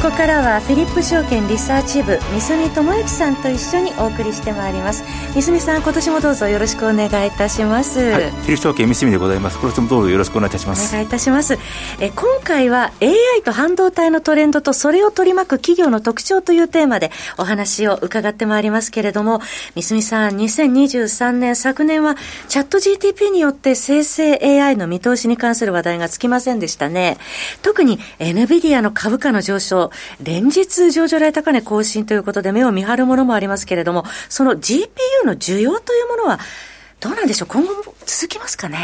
ここからはフィリップ証券リサーチ部三住智之さんと一緒にお送りしてまいります。三住さん今年もどうぞよろしくお願いいたします、はい、フィリップ証券三住でございます。今年もどうぞよろしくお願いいたします。お願いいたします。え今回は AI と半導体のトレンドとそれを取り巻く企業の特徴というテーマでお話を伺ってまいりますけれども三住さん2023年昨年はチャット GTP によって生成 AI の見通しに関する話題がつきませんでしたね。特に NVIDIA の株価の上昇連日上場来高値更新ということで目を見張るものもありますけれども、その GPU の需要というものは、どうなんでしょう、今後も続きますかね？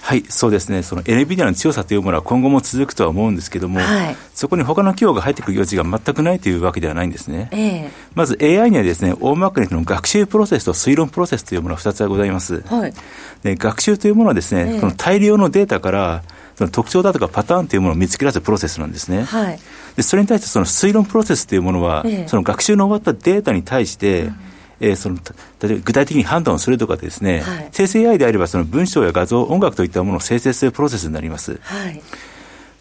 はい、そうですね。その NVIDIA の強さというものは今後も続くとは思うんですけども、はい、そこに他の企業が入ってくる余地が全くないというわけではないんですね。えー、まず AI にはですね、大まかにの学習プロセスと推論プロセスというものが2つはございます。はい、で学習というものはですね、えー、この大量のデータからその特徴だとかパターンというものを見つけ出すプロセスなんですね。はい、でそれに対してその推論プロセスというものは、ええ、その学習の終わったデータに対して、うん。えー、その例えば具体的に判断をするとかですね、はい、生成 AI であればその文章や画像、音楽といったものを生成するプロセスになります。はい。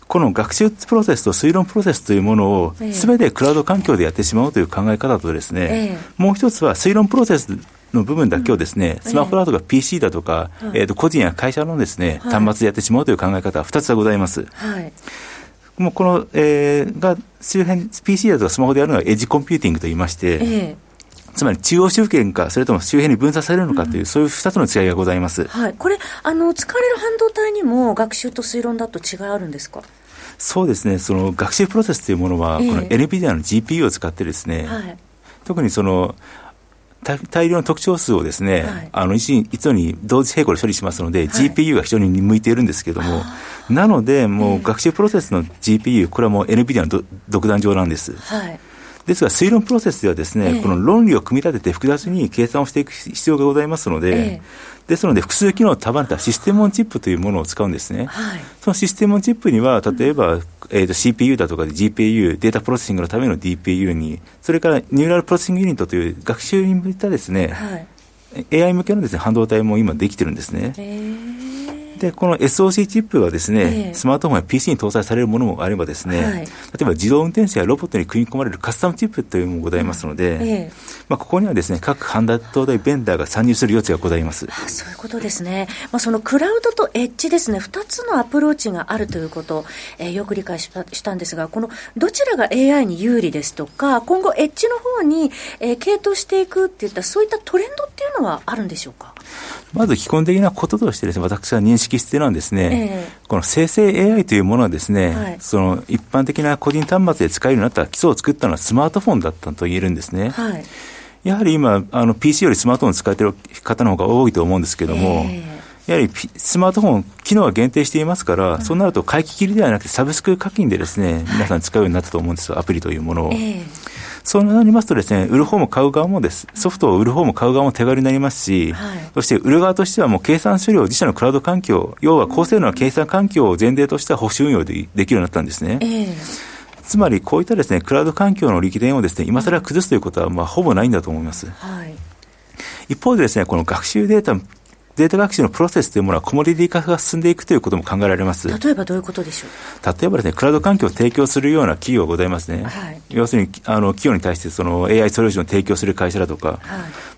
この学習プロセスと推論プロセスというものをすべてクラウド環境でやってしまうという考え方とですね、ええ、もう一つは推論プロセスの部分だけをですね、スマホだとか PC だとか、えー、と個人や会社のですね、端末でやってしまうという考え方は2つはございます。はい。もうこの、えー、が周辺、PC だとかスマホでやるのはエッジコンピューティングといいまして、えつまり中央集権か、それとも周辺に分散されるのかという、うん、そういう2つの違いがございます、はい、これあの、使われる半導体にも学習と推論だと違いあるんですか？そうですね、その学習プロセスというものは、この NVIDIA の GPU を使ってですね、はい、特にその大量の特徴数をですね、はい、あの一度に同時並行で処理しますので、はい、GPU が非常に向いているんですけれども、なので、もう学習プロセスの GPU、これはもう NVIDIA の独壇場なんです。はいですが、推論プロセスではですね、えこの論理を組み立てて複雑に計算をしていく必要がございますので、えですので、複数機能を束ねたシステムオンチップというものを使うんですね。はい、そのシステムオンチップには、例えば、うん、えー、と CPU だとか GPU、データプロセッシングのための DPU に、それからニューラルプロセッシングユニットという学習に向いたですね、はい、AI 向けのですね、半導体も今できてるんですね。で、この SOC チップはですね、えー、スマートフォンや PC に搭載されるものもあればですね、はい、例えば自動運転車やロボットに組み込まれるカスタムチップというのもございますので、えー、まあ、ここにはですね、各半導体ベンダーが参入する余地がございます。あそういうことですね。まあ、そのクラウドとエッジですね、2つのアプローチがあるということ、えー、よく理解したしたんですが、このどちらが AI に有利ですとか、今後エッジの方に、えー、系統していくっていった、そういったトレンドっていうのはあるんでしょうか？まず基本的なこととしてですね、私は認識しているのはですね、えー、この生成 AI というものはですね、はい、その一般的な個人端末で使えるようになった基礎を作ったのはスマートフォンだったと言えるんですね。はい、やはり今、あの PC よりスマートフォンを使っている方の方が多いと思うんですけれども、えーやはりスマートフォン、機能は限定していますから、うん、そうなると回帰切りではなくて、サブスク課金でですね、皆さん使うようになったと思うんですよ、アプリというものを。えーそうなりますとですね、売る方も買う側もです、ソフトを売る方も買う側も手軽になりますし、はい、そして売る側としてはもう計算処理を自社のクラウド環境、要は高性能な計算環境を前提とした保守運用でできるようになったんですね。えーつまりこういったですね、クラウド環境の力点をですね、今更崩すということは、まあ、ほぼないんだと思います。はい、一方でですね、この学習データデータ学習のプロセスというものはコモディティ化が進んでいくということも考えられます。例えばどういうことでしょう？例えばですね、クラウド環境を提供するような企業がございますね。はい、要するに、あの、企業に対してその AI ソリューションを提供する会社だとか、はい、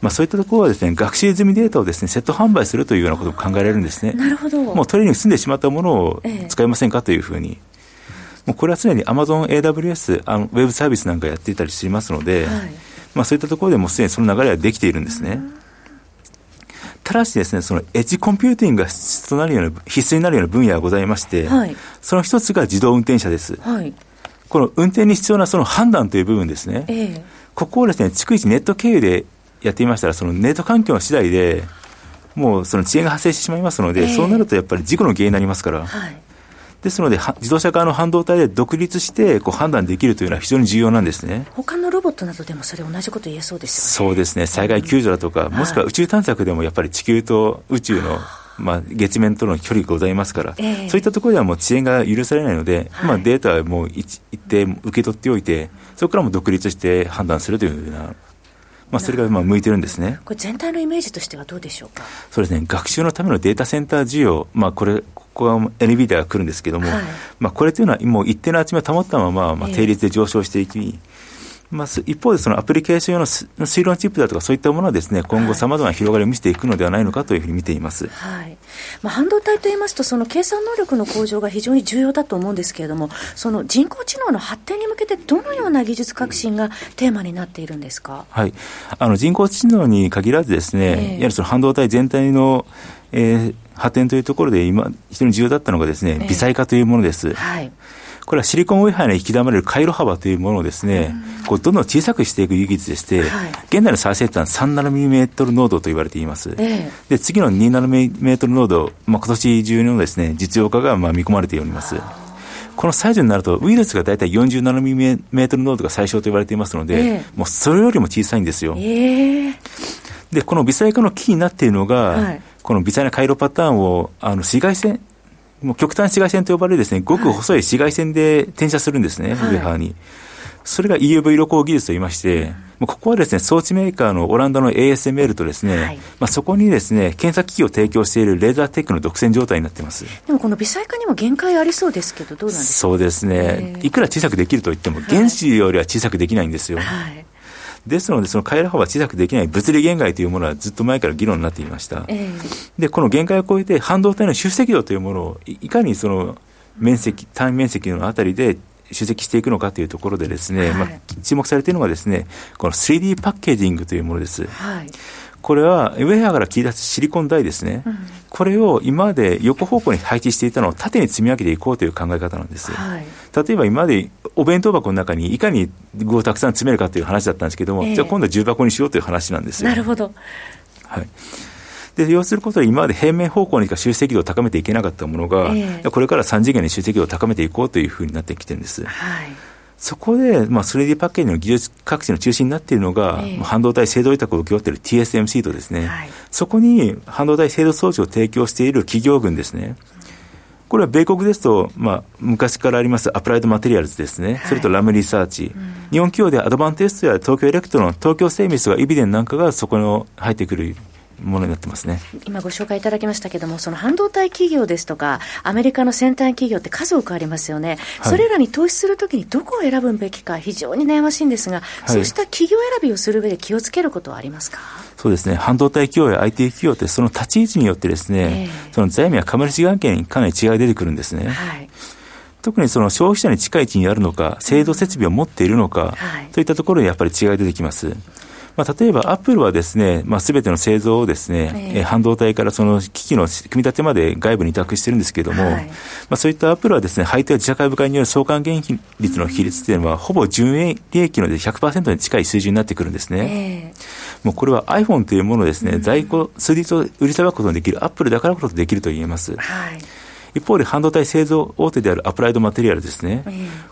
まあそういったところはですね、学習済みデータをですね、セット販売するというようなことも考えられるんですね。なるほど。もうトレーニング済んでしまったものを使いませんかというふうに。もうこれは常に Amazon AWS、あのウェブサービスなんかやっていたりしますので、はい、まあそういったところでもすでにその流れはできているんですね。うんただしですね、そのエッジコンピューティングが必須となるような、必須になるような分野がございまして、はい、その一つが自動運転車です。はい、この運転に必要なその判断という部分ですね。えー、ここをですね、逐一ネット経由でやってみましたら、そのネット環境の次第で、もうその遅延が発生してしまいますので、えー、そうなるとやっぱり事故の原因になりますから、はい、ですので、自動車側の半導体で独立してこう判断できるというのは非常に重要なんですね。他のロボットなどでもそれ同じこと言えそうですよね。そうですね。災害救助だとか、もしくは宇宙探索でもやっぱり地球と宇宙のまあ、月面との距離がございますから、えー、そういったところではもう遅延が許されないので、はい、まあ、データはもう一定受け取っておいて、そこからも独立して判断するというような。まあ、それがまあ向いてるんですね。これ全体のイメージとしてはどうでしょうか？そうですね。学習のためのデータセンター需要、まあこれここは NVIDIA が来るんですけども、はい、まあこれというのはもう一定の厚みを保ったまままあ定率で上昇していき、えーまあ、一方でそのアプリケーション用の推論チップだとかそういったものはですね、今後さまざまな広がりを見せていくのではないのかというふうに見ています。はい。まあ、半導体といいますと、その計算能力の向上が非常に重要だと思うんですけれども、その人工知能の発展に向けてどのような技術革新がテーマになっているんですか？はい。あの人工知能に限らずですね、えー、やはりその半導体全体の、えー、発展というところで今、非常に重要だったのがですね、微細化というものです。はい。これはシリコンウェハーに引き出まれる回路幅というものをですね、こうどんどん小さくしていく技術でして、はい、現在の最先端3ナノミリメートル濃度と言われています。えで、次の2ナノミリメートル濃度、まあ、今年中のですね、実用化がまあ見込まれております。このサイズになると、ウイルスが大体40ナノミリメートル濃度が最小と言われていますので、えもうそれよりも小さいんですよ。えー、で、この微細化のキーになっているのが、はい、この微細な回路パターンを、あの、紫外線、もう極端紫外線と呼ばれるですね、ごく細い紫外線で転写するんですね、はい、上側に。それが EUV 露光技術といいまして、もうここはですね、装置メーカーのオランダの ASML とですね、はい、まあそこにですね、検査機器を提供しているレーザーテックの独占状態になっています。でもこの微細化にも限界ありそうですけど、どうなんですか？そうですね。いくら小さくできるといっても、原子よりは小さくできないんですよ。はいですので、その回路幅小さくできない物理限界というものはずっと前から議論になっていました。えー、で、この限界を超えて半導体の集積度というものをいかにその面積、単面積のあたりで集積していくのかというところでですね、はい、まあ、注目されているのがですね、この 3D パッケージングというものです。はいこれはウェアから切り出すシリコン台ですね、うん、これを今まで横方向に配置していたのを縦に積み上げていこうという考え方なんです。はい、例えば今までお弁当箱の中にいかに具をたくさん詰めるかという話だったんですけども、えー、じゃあ今度は重箱にしようという話なんですよ。なるほど。はい。で、要することは今まで平面方向にしか集積度を高めていけなかったものが、えー、これから3次元に集積度を高めていこうというふうになってきてるんです。はいそこで、まあ、3D パッケージの技術革新の中心になっているのが、えー、半導体制度委託を請け負っている TSMC とですね、はい、そこに半導体制度装置を提供している企業群ですね。これは米国ですと、まあ、昔からありますアプライドマテリアルズですね、はい、それとラムリサーチ、うん、日本企業でアドバンテストや東京エレクトロン、東京精密がイビデンなんかがそこに入ってくるものになってますね。今ご紹介いただきましたけれども、その半導体企業ですとか、アメリカの先端企業って数多くありますよね、はい、それらに投資するときにどこを選ぶべきか、非常に悩ましいんですが、はい、そうした企業選びをする上で気をつけることはありますか？そうですね、半導体企業や IT 企業って、その立ち位置によってですね、えー、その財務や株主関係にかなり違いが出てくるんですね。はい。特にその消費者に近い位置にあるのか、制度設備を持っているのか、はい、といったところにやっぱり違いが出てきます。まあ、例えばアップルはですね、まあ、すべての製造をですね、えー、半導体からその機器の組み立てまで外部に委託してるんですけれども、はい、まあ、そういったアップルはですね、配当や自社株買いによる相関減率の比率というのは、ほぼ純利益の100%に近い水準になってくるんですね。えー、もうこれは iPhone というものをですね、在庫、数日を売りさばくことのできるアップルだからこそできると言えます。はい一方で半導体製造大手であるアプライドマテリアルですね、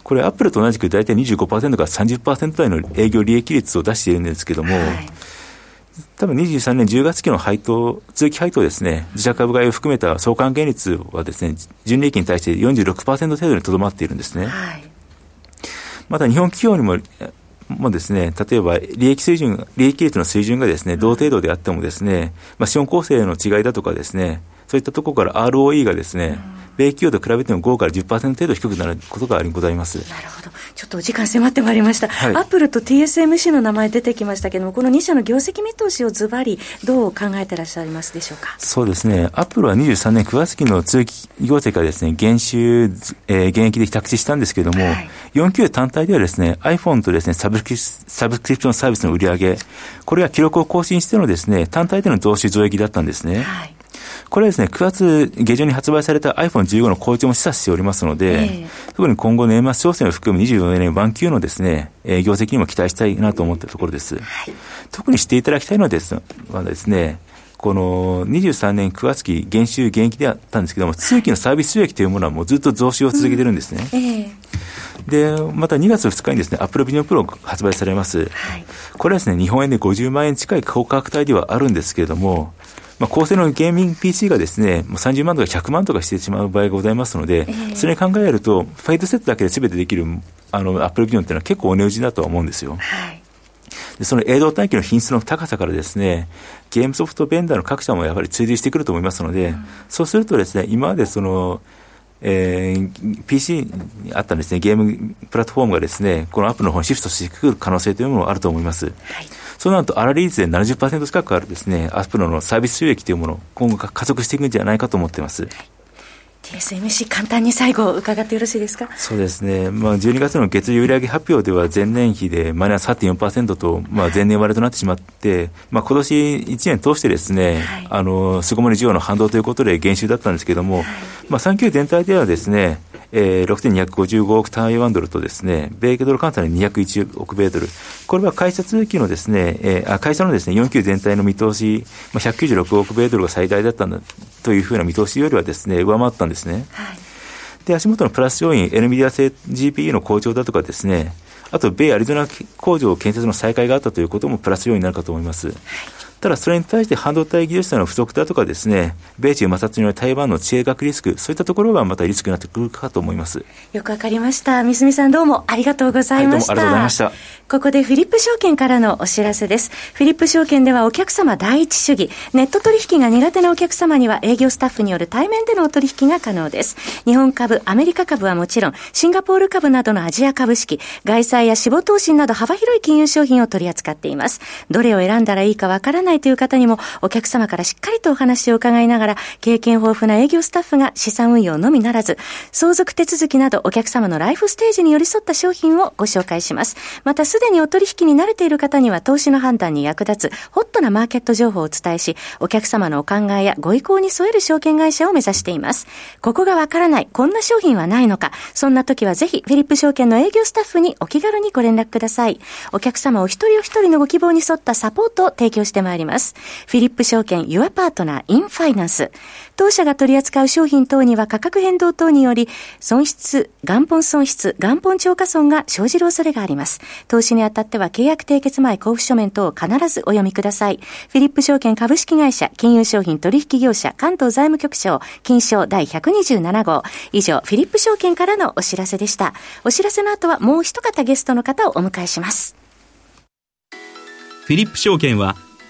これ、アップルと同じく大体25%から30%台の営業利益率を出しているんですけれども、はい。多分23年10月期の配当、通期配当ですね、自社株買いを含めた相関減率はですね、純利益に対して46%程度にとどまっているんですね。はい、また日本企業にも、もですね、例えば利益水準、利益率の水準がですね、同程度であってもですね、まあ、資本構成の違いだとかですね、そういったところから ROE がですね、米企業と比べても5から10%程度低くなることがありございます。なるほど。ちょっとお時間迫ってまいりました。はい、アップルと TSMC の名前出てきましたけれども、この2社の業績見通しをズバリ、どう考えてらっしゃいますでしょうか？そうですね。アップルは23年9月期の通期業績からですね、減収、えー、減益で着地したんですけれども、はい、4級単体ではですね、iPhone とですね、サブスクリサブスクリプションサービスの売り上げ、これが記録を更新してのですね、単体での増収増益だったんですね。はいこれはですね、9月下旬に発売された iPhone15 の好調も示唆しておりますので、えー、特に今後年末商戦を含む24年1級のですね、えー、業績にも期待したいなと思っているところです。はい、特にしていただきたいのはですはですね、この23年9月期減収減益であったんですけども、通期のサービス収益というものはもうずっと増収を続けてるんですね。うんえーで、また2月2日にですね、Apple Vision Pro が発売されます。はい、これはですね、日本円で50万円近い高価格帯ではあるんですけれども、まあ、高性能のゲーミング PC がですね、もう30万とか100万とかしてしまう場合がございますので、えー、それに考えると、ファイトセットだけで全てできるあのアップルビジョンっていうのは結構お値打ちだとは思うんですよ。はいでその映像帯域の品質の高さからですね、ゲームソフトベンダーの各社もやはり追随してくると思いますので、うん、そうするとですね、今までその、えー、PC にあったですね、ゲームプラットフォームがですね、このアップルの方にシフトしてくる可能性というのもあると思います。はい、そうなると、粗利率で70%近くあるですね、アップルのサービス収益というものを今後加速していくんじゃないかと思っています。はい。TSMC、簡単に最後、伺ってよろしいですか？そうですね、まあ、12月の月売上発表では、前年比でマイナス8.4%と、まあ、前年割れとなってしまって、まあ今年1年通してですね、はい、あの巣ごもり需要の反動ということで減収だったんですけれども、はい、まあ、産休全体ではですね、えー、6255億台湾ドルとですね、米ドル換算で201億米ドル。これは会社通期のですね、えー、会社のですね、4級全体の見通し、まあ、196億米ドルが最大だったんだというふうな見通しよりはですね、上回ったんですね。はい、で、足元のプラス要因、NVIDIA 製 GPU の好調だとかですね、あと、米アリゾナ工場建設の再開があったということもプラス要因になるかと思います。はいただそれに対して半導体技術者の不足だとかですね、米中摩擦による台湾の地政学リスク、そういったところがまたリスクになってくるかと思います。よくわかりました。三住さんどうもありがとうございました。はい、どうもありがとうございました。ここでフィリップ証券からのお知らせです。フィリップ証券ではお客様第一主義、ネット取引が苦手なお客様には営業スタッフによる対面でのお取引が可能です。日本株、アメリカ株はもちろん、シンガポール株などのアジア株式、外債や死亡投資など幅広い金融商品を取り扱っています。どれを選んだらいいかわからないないという方にも、お客様からしっかりとお話を伺いながら、経験豊富な営業スタッフが資産運用のみならず、相続手続きなどお客様のライフステージに寄り添った商品をご紹介します。また、すでにお取引に慣れている方には投資の判断に役立つ、ホットなマーケット情報をお伝えし、お客様のお考えやご意向に添える証券会社を目指しています。ここがわからない、こんな商品はないのか、そんな時はぜひ、フィリップ証券の営業スタッフにお気軽にご連絡ください。お客様お一人お一人のご希望に沿ったサポートを提供してまいります。ありますフィリップ証券 Your Partner in Finance。当社が取り扱う商品等には価格変動等により、損失、元本損失、元本超過損が生じる恐れがあります。投資にあたっては契約締結前交付書面等を必ずお読みください。フィリップ証券株式会社、金融商品取引業者、関東財務局長、金賞第127号。以上、フィリップ証券からのお知らせでした。お知らせの後はもう一方ゲストの方をお迎えします。フィリップ証券は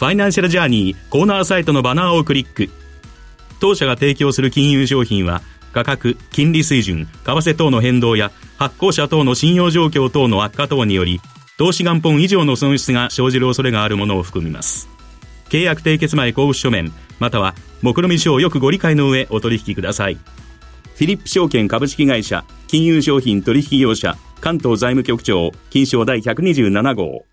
ファイナンシャルジャーニーコーナーサイトのバナーをクリック。当社が提供する金融商品は、価格、金利水準、為替等の変動や、発行者等の信用状況等の悪化等により、投資元本以上の損失が生じる恐れがあるものを含みます。契約締結前交付書面、または、目論見書をよくご理解の上お取引ください。フィリップ証券株式会社、金融商品取引業者、関東財務局長、金賞第127号。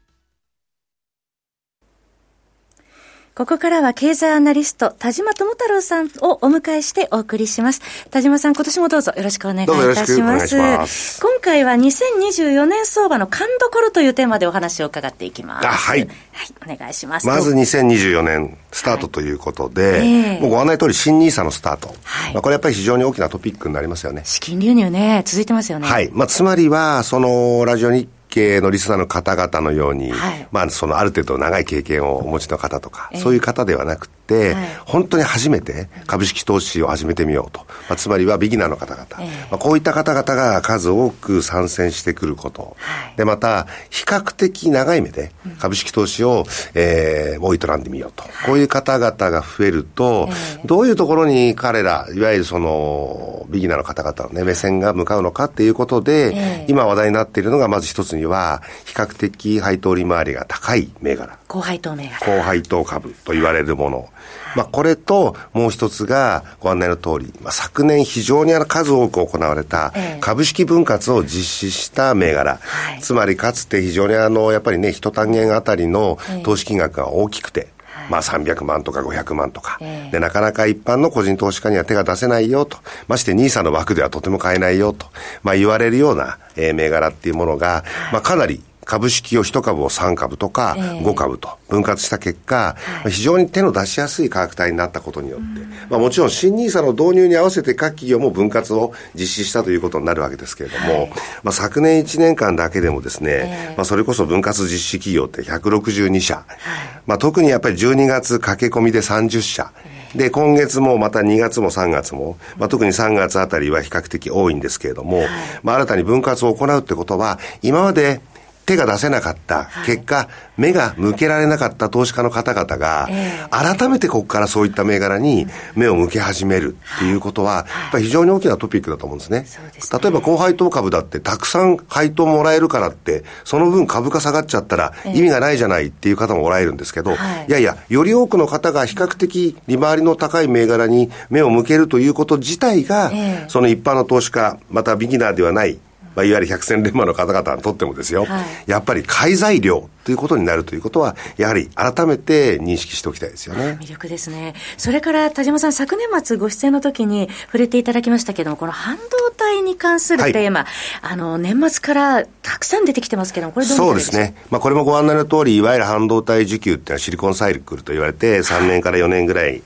ここからは経済アナリスト、田島智太郎さんをお迎えしてお送りします。田島さん、今年もどうぞよろしくお願いいたします。ます今回は2024年相場の勘どころというテーマでお話を伺っていきます。はい。はい、お願いします。まず2024年スタートということで、はいえー、もうご案内通り新ニーサのスタート。はい。まあ、これやっぱり非常に大きなトピックになりますよね。資金流入ね、続いてますよね。はい。まあ、つまりは、その、ラジオ日系のリスナーの方々のように、はい、まあ、そのある程度長い経験をお持ちの方とか、えー、そういう方ではなくて、はい、本当に初めて株式投資を始めてみようと。まあ、つまりはビギナーの方々。えー、まあ、こういった方々が数多く参戦してくること。はい、で、また、比較的長い目で株式投資を、えー、もう営んでみようと。こういう方々が増えると、えー、どういうところに彼ら、いわゆるその、ビギナーの方々のね、目線が向かうのかっていうことで、今話題になっているのが、まず一つには、比較的配当利回りが高い銘柄。高配当銘柄。高配当株と言われるもの。まあ、これと、もう一つが、ご案内の通り、まあ、昨年非常にあの数多く行われた、株式分割を実施した銘柄。えつまり、かつて非常にあの、やっぱりね、一単元あたりの投資金額が大きくて、まあ300万とか500万とか、えー、で、なかなか一般の個人投資家には手が出せないよと、まして NISA の枠ではとても買えないよと、まあ言われるような、えー、銘柄っていうものが、まあかなり株式を1株を3株とか5株と分割した結果、えー、非常に手の出しやすい価格帯になったことによって、まあ、もちろん新 NISA の導入に合わせて各企業も分割を実施したということになるわけですけれども、はい、まあ、昨年1年間だけでもですね、えー、まあ、それこそ分割実施企業って162社、はい、まあ、特にやっぱり12月駆け込みで30社、で、今月もまた2月も3月も、まあ、特に3月あたりは比較的多いんですけれども、はい、まあ、新たに分割を行うってことは、今まで手が出せなかった。結果、はい、目が向けられなかった投資家の方々が、改めてここからそういった銘柄に目を向け始めるっていうことは、やっぱり非常に大きなトピックだと思うんですね。例えば高配当株だってたくさん配当もらえるからって、その分株価下がっちゃったら意味がないじゃないっていう方もおられるんですけど、い。やいや、より多くの方が比較的利回りの高い銘柄に目を向けるということ自体が、その一般の投資家、またビギナーではないまあ、いわゆる百戦錬磨の方々にとってもですよ、はい、やっぱり買い材料ということになるということは、やはり改めて認識しておきたいですよね。魅力ですね。それから田島さん、昨年末ご出演の時に触れていただきましたけども、この半導体に関するテーマ、はい、あの、年末からたくさん出てきてますけども、これどうそうですね。まあ、これもご案内の通り、いわゆる半導体需給っていうのはシリコンサイクルと言われて、3年から4年ぐらい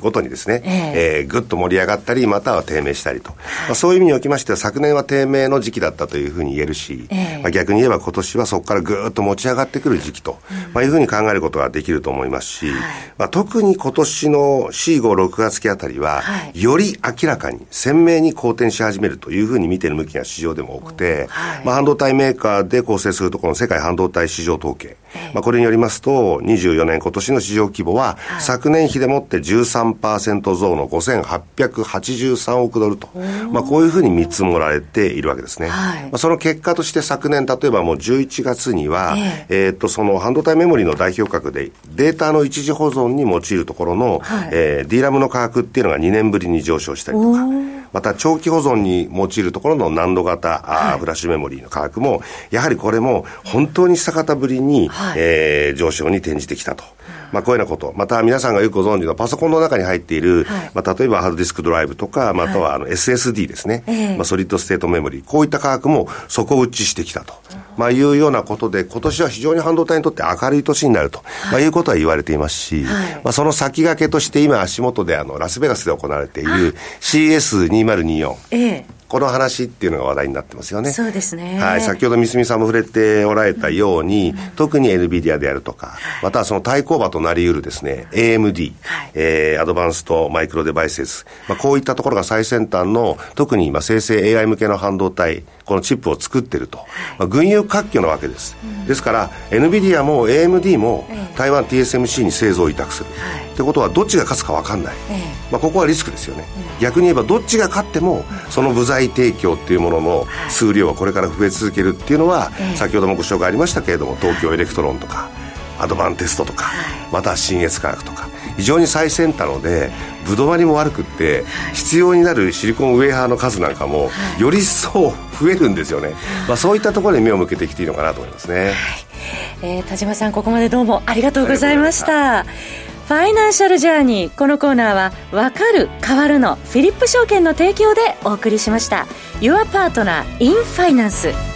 ごとにですね、えー、えー、ぐっと盛り上がったり、または低迷したりと。まあ、そういう意味におきましては、昨年は低迷の時期だったというふうに言えるし、えー、まあ、逆に言えば今年はそこからぐっと持ち上がってくる時期と。まあ、いうふうに考えることができると思いますし、はい、まあ、特に今年の4、5、6月期あたりは、はい、より明らかに鮮明に好転し始めるというふうに見てる向きが市場でも多くて、はい、まあ、半導体メーカーで構成するところの世界半導体市場統計、まあ、これによりますと、24年今年の市場規模は、昨年比でもって13%増の5883億ドルと、まあ、こういうふうに見積もられているわけですね。まあ、その結果として昨年、例えばもう11月には、えっと、その半導体メモリの代表格で、データの一時保存に用いるところの、はい、えー、DRAM の価格っていうのが2年ぶりに上昇したりとか、また長期保存に用いるところの難度型、はい、フラッシュメモリーの価格も、やはりこれも本当に逆たぶりに、はい、えー、上昇に転じてきたと。まあ、こういうようなこと。また皆さんがよくご存知のパソコンの中に入っている、はい、まあ、例えばハードディスクドライブとか、またはあの SSD ですね。はい、まあ、ソリッドステートメモリー。こういった価格も底打ちしてきたと。まあ、いうようなことで、今年は非常に半導体にとって明るい年になると、まあ、いうことは言われていますし、はい、まあ、その先駆けとして今足元であの、ラスベガスで行われている CS2024。ええこの話っていうのが話題になってますよね。そうですね。はい。先ほど三角さんも触れておられたように、うん、特に NVIDIA であるとか、またはその対抗馬となり得るですね、AMD、はい、えー、アドバンストマイクロデバイスス、まあ、こういったところが最先端の、特に今生成 AI 向けの半導体、このチップを作ってると。まあ、群雄割拠なわけです。うん、ですから、NVIDIA も AMD も台湾 TSMC に製造を委託する。はい、ってことは、どっちが勝つか分かんない。まあ、ここはリスクですよね。逆に言えば、どっちが勝っても、その部材提供っていうものの数量はこれから増え続けるっていうのは、先ほどもご紹介ありましたけれども、東京エレクトロンとか、アドバンテストとか、または信越化学とか、非常に最先端ので、歩留まりも悪くって、必要になるシリコンウェーハーの数なんかも、より一層増えるんですよね。まあ、そういったところに目を向けてきていいのかなと思いますね。はい、えー、田島さん、ここまでどうもありがとうございました。ファイナンシャルジャーニー。このコーナーは、わかる、変わるのフィリップ証券の提供でお送りしました。Your Partner in Finance。